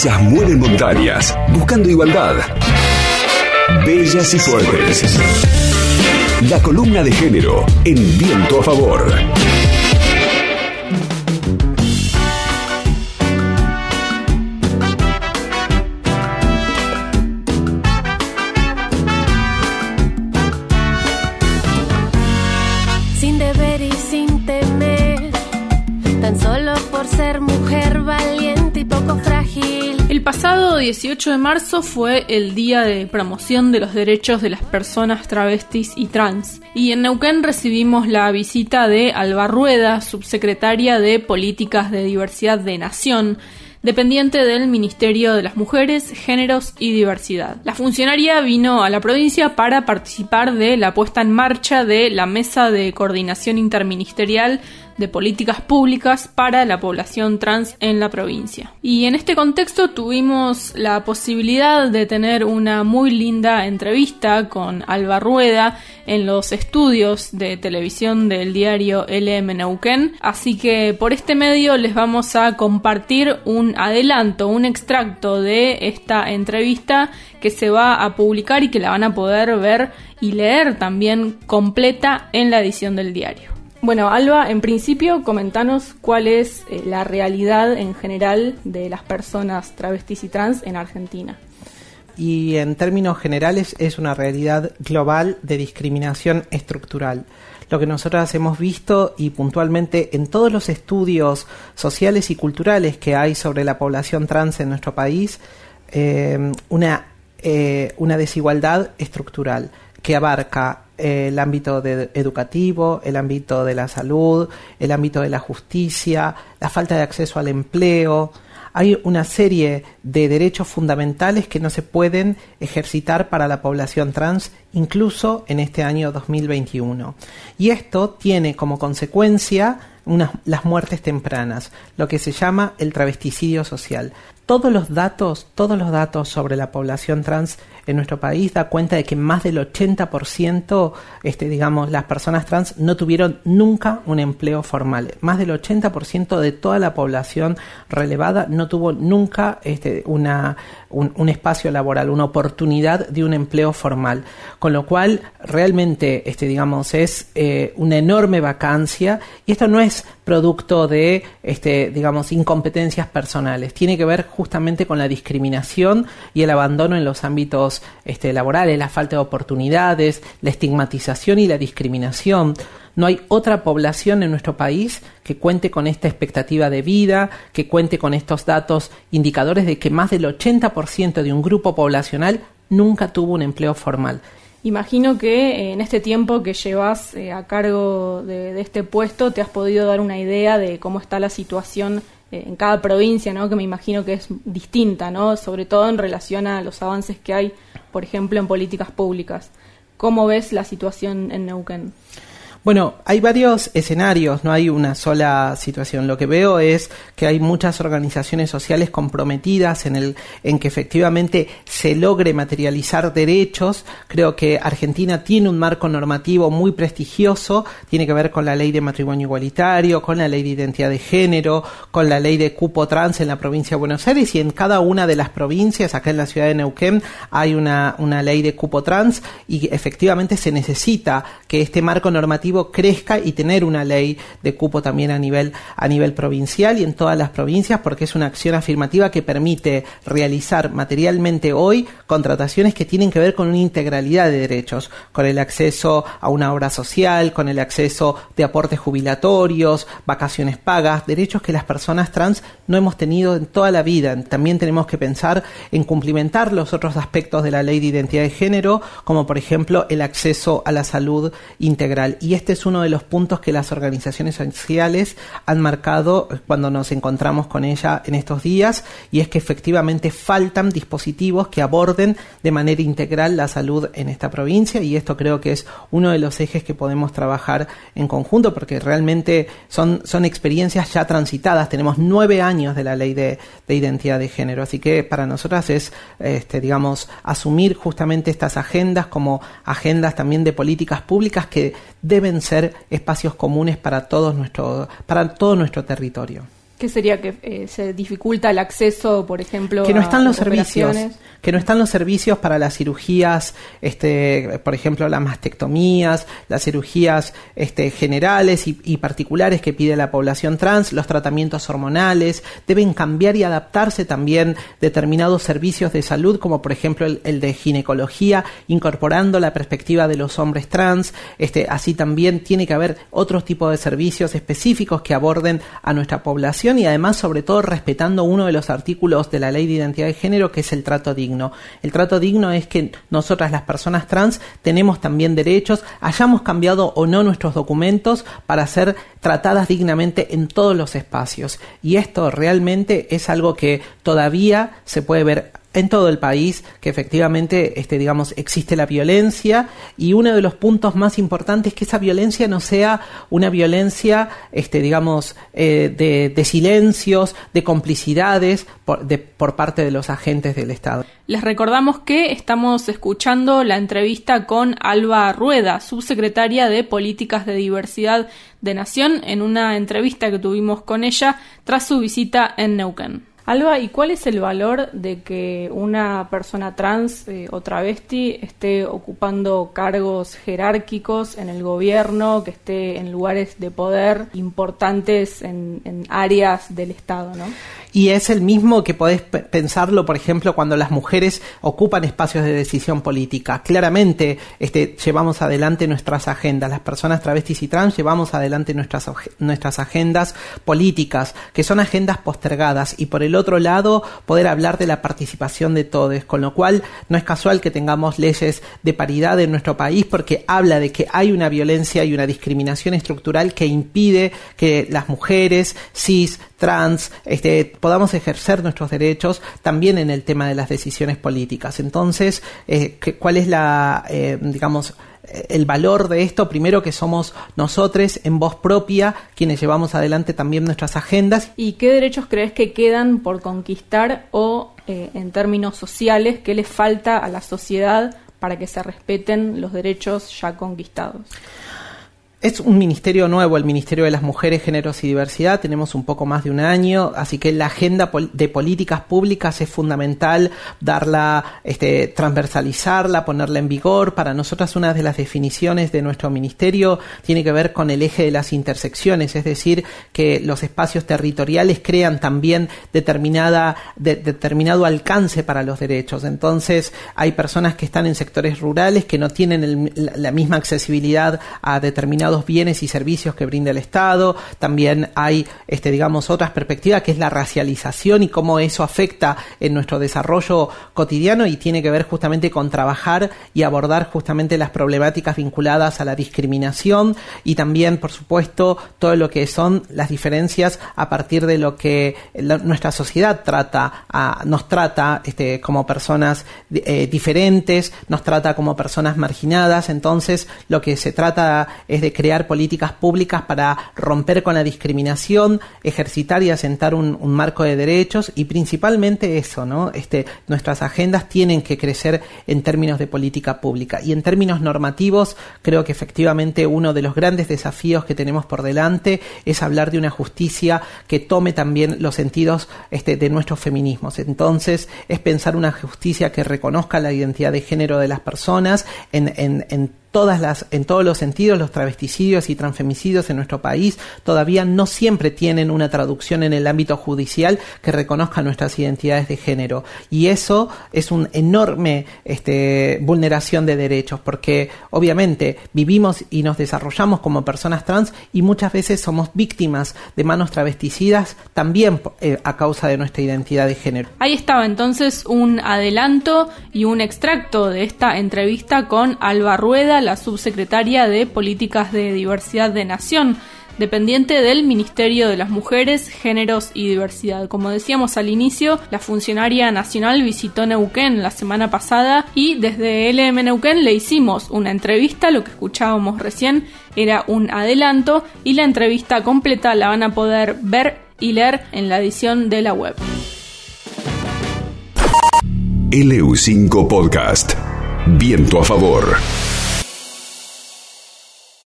Ellas mueven montañas, buscando igualdad. Bellas y fuertes. La columna de género en viento a favor. Pasado 18 de marzo fue el día de promoción de los derechos de las personas travestis y trans. Y en Neuquén recibimos la visita de Alba Rueda, subsecretaria de Políticas de Diversidad de Nación, dependiente del Ministerio de las Mujeres, Géneros y Diversidad. La funcionaria vino a la provincia para participar de la puesta en marcha de la Mesa de Coordinación Interministerial de políticas públicas para la población trans en la provincia. Y en este contexto tuvimos la posibilidad de tener una muy linda entrevista con Alba Rueda en los estudios de televisión del diario LM Neuquén, así que por este medio les vamos a compartir un adelanto, un extracto de esta entrevista que se va a publicar y que la van a poder ver y leer también completa en la edición del diario. Bueno, Alba, en principio, comentanos cuál es eh, la realidad en general de las personas travestis y trans en Argentina. Y en términos generales es una realidad global de discriminación estructural. Lo que nosotros hemos visto y puntualmente en todos los estudios sociales y culturales que hay sobre la población trans en nuestro país, eh, una, eh, una desigualdad estructural que abarca el ámbito educativo, el ámbito de la salud, el ámbito de la justicia, la falta de acceso al empleo. Hay una serie de derechos fundamentales que no se pueden ejercitar para la población trans, incluso en este año 2021. Y esto tiene como consecuencia las muertes tempranas, lo que se llama el travesticidio social. Todos los datos, todos los datos sobre la población trans en nuestro país da cuenta de que más del 80%, este, digamos, las personas trans no tuvieron nunca un empleo formal. Más del 80% de toda la población relevada no tuvo nunca este, una, un, espacio laboral, una oportunidad de un empleo formal. Con lo cual, realmente, este, digamos, es eh, una enorme vacancia y esto no es producto de, este, digamos, incompetencias personales. Tiene que ver justamente con la discriminación y el abandono en los ámbitos este, laborales, la falta de oportunidades, la estigmatización y la discriminación. No hay otra población en nuestro país que cuente con esta expectativa de vida, que cuente con estos datos indicadores de que más del 80% de un grupo poblacional nunca tuvo un empleo formal. Imagino que eh, en este tiempo que llevas eh, a cargo de, este puesto te has podido dar una idea de cómo está la situación eh, en cada provincia, ¿no? que me imagino que es distinta, ¿no? sobre todo en relación a los avances que hay por ejemplo, en políticas públicas. ¿Cómo ves la situación en Neuquén? Bueno, hay varios escenarios, no hay una sola situación. Lo que veo es que hay muchas organizaciones sociales comprometidas en el en que efectivamente se logre materializar derechos. Creo que Argentina tiene un marco normativo muy prestigioso, tiene que ver con la ley de matrimonio igualitario, con la ley de identidad de género, con la ley de cupo trans en la provincia de Buenos Aires y en cada una de las provincias, acá en la ciudad de Neuquén, hay una, una ley de cupo trans y efectivamente se necesita que este marco normativo crezca y tener una ley de cupo también a nivel, a nivel provincial y en todas las provincias porque es una acción afirmativa que permite realizar materialmente hoy contrataciones que tienen que ver con una integralidad de derechos, con el acceso a una obra social, con el acceso de aportes jubilatorios, vacaciones pagas, derechos que las personas trans no hemos tenido en toda la vida. También tenemos que pensar en cumplimentar los otros aspectos de la ley de identidad de género, como por ejemplo el acceso a la salud integral. Y este es uno de los puntos que las organizaciones sociales han marcado cuando nos encontramos con ella en estos días, y es que efectivamente faltan dispositivos que aborden de manera integral la salud en esta provincia, y esto creo que es uno de los ejes que podemos trabajar en conjunto, porque realmente son, son experiencias ya transitadas. Tenemos nueve años de la ley de, de identidad de género, así que para nosotras es, este, digamos, asumir justamente estas agendas como agendas también de políticas públicas que deben ser espacios comunes para, todos nuestro, para todo nuestro territorio. ¿Qué sería que eh, se dificulta el acceso, por ejemplo, que no están los servicios, que no están los servicios para las cirugías, este, por ejemplo, las mastectomías, las cirugías este, generales y, particulares que pide la población trans, los tratamientos hormonales, deben cambiar y adaptarse también determinados servicios de salud, como por ejemplo el, de ginecología, incorporando la perspectiva de los hombres trans, este, así también tiene que haber otros tipos de servicios específicos que aborden a nuestra población y además sobre todo respetando uno de los artículos de la ley de identidad de género que es el trato digno. El trato digno es que nosotras las personas trans tenemos también derechos, hayamos cambiado o no nuestros documentos para ser tratadas dignamente en todos los espacios. Y esto realmente es algo que todavía se puede ver en todo el país que efectivamente este digamos existe la violencia y uno de los puntos más importantes es que esa violencia no sea una violencia este digamos eh, de, silencios de complicidades por, de, por parte de los agentes del Estado. Les recordamos que estamos escuchando la entrevista con Alba Rueda, subsecretaria de Políticas de Diversidad de Nación, en una entrevista que tuvimos con ella tras su visita en Neuquén. Alba, ¿y cuál es el valor de que una persona trans eh, o travesti esté ocupando cargos jerárquicos en el gobierno, que esté en lugares de poder importantes en, en áreas del Estado, ¿no? Y es el mismo que podés pensarlo, por ejemplo, cuando las mujeres ocupan espacios de decisión política. Claramente este, llevamos adelante nuestras agendas, las personas travestis y trans llevamos adelante nuestras, nuestras agendas políticas, que son agendas postergadas, y por el otro lado, poder hablar de la participación de todos, con lo cual no es casual que tengamos leyes de paridad en nuestro país, porque habla de que hay una violencia y una discriminación estructural que impide que las mujeres cis, trans, este, podamos ejercer nuestros derechos también en el tema de las decisiones políticas. Entonces, eh, ¿cuál es la, eh, digamos, el valor de esto, primero que somos nosotros en voz propia quienes llevamos adelante también nuestras agendas. ¿Y qué derechos crees que quedan por conquistar o eh, en términos sociales, qué les falta a la sociedad para que se respeten los derechos ya conquistados? Es un ministerio nuevo, el Ministerio de las Mujeres, Géneros y Diversidad. Tenemos un poco más de un año, así que la agenda de políticas públicas es fundamental darla, este, transversalizarla, ponerla en vigor. Para nosotras una de las definiciones de nuestro ministerio tiene que ver con el eje de las intersecciones, es decir, que los espacios territoriales crean también determinada, determinado alcance para los derechos. Entonces, hay personas que están en sectores rurales que no tienen la misma accesibilidad a determinados bienes y servicios que brinda el Estado. También hay, este, digamos, otras perspectivas que es la racialización y cómo eso afecta en nuestro desarrollo cotidiano y tiene que ver justamente con trabajar y abordar justamente las problemáticas vinculadas a la discriminación y también, por supuesto, todo lo que son las diferencias a partir de lo que nuestra sociedad trata, a, nos trata este, como personas eh, diferentes, nos trata como personas marginadas. Entonces, lo que se trata es de crear políticas públicas para romper con la discriminación, ejercitar y asentar un, marco de derechos y principalmente eso, ¿no? Este, nuestras agendas tienen que crecer en términos de política pública y en términos normativos creo que efectivamente uno de los grandes desafíos que tenemos por delante es hablar de una justicia que tome también los sentidos este, de nuestros feminismos. Entonces es pensar una justicia que reconozca la identidad de género de las personas en, en, en todas las, en todos los sentidos, los travesticidios y transfemicidios en nuestro país todavía no siempre tienen una traducción en el ámbito judicial que reconozca nuestras identidades de género. Y eso es una enorme este, vulneración de derechos, porque obviamente vivimos y nos desarrollamos como personas trans y muchas veces somos víctimas de manos travesticidas también eh, a causa de nuestra identidad de género. Ahí estaba entonces un adelanto y un extracto de esta entrevista con Alba Rueda la subsecretaria de Políticas de Diversidad de Nación, dependiente del Ministerio de las Mujeres, Géneros y Diversidad. Como decíamos al inicio, la funcionaria nacional visitó Neuquén la semana pasada y desde LM Neuquén le hicimos una entrevista, lo que escuchábamos recién era un adelanto y la entrevista completa la van a poder ver y leer en la edición de la web. LU5 Podcast. Viento a favor.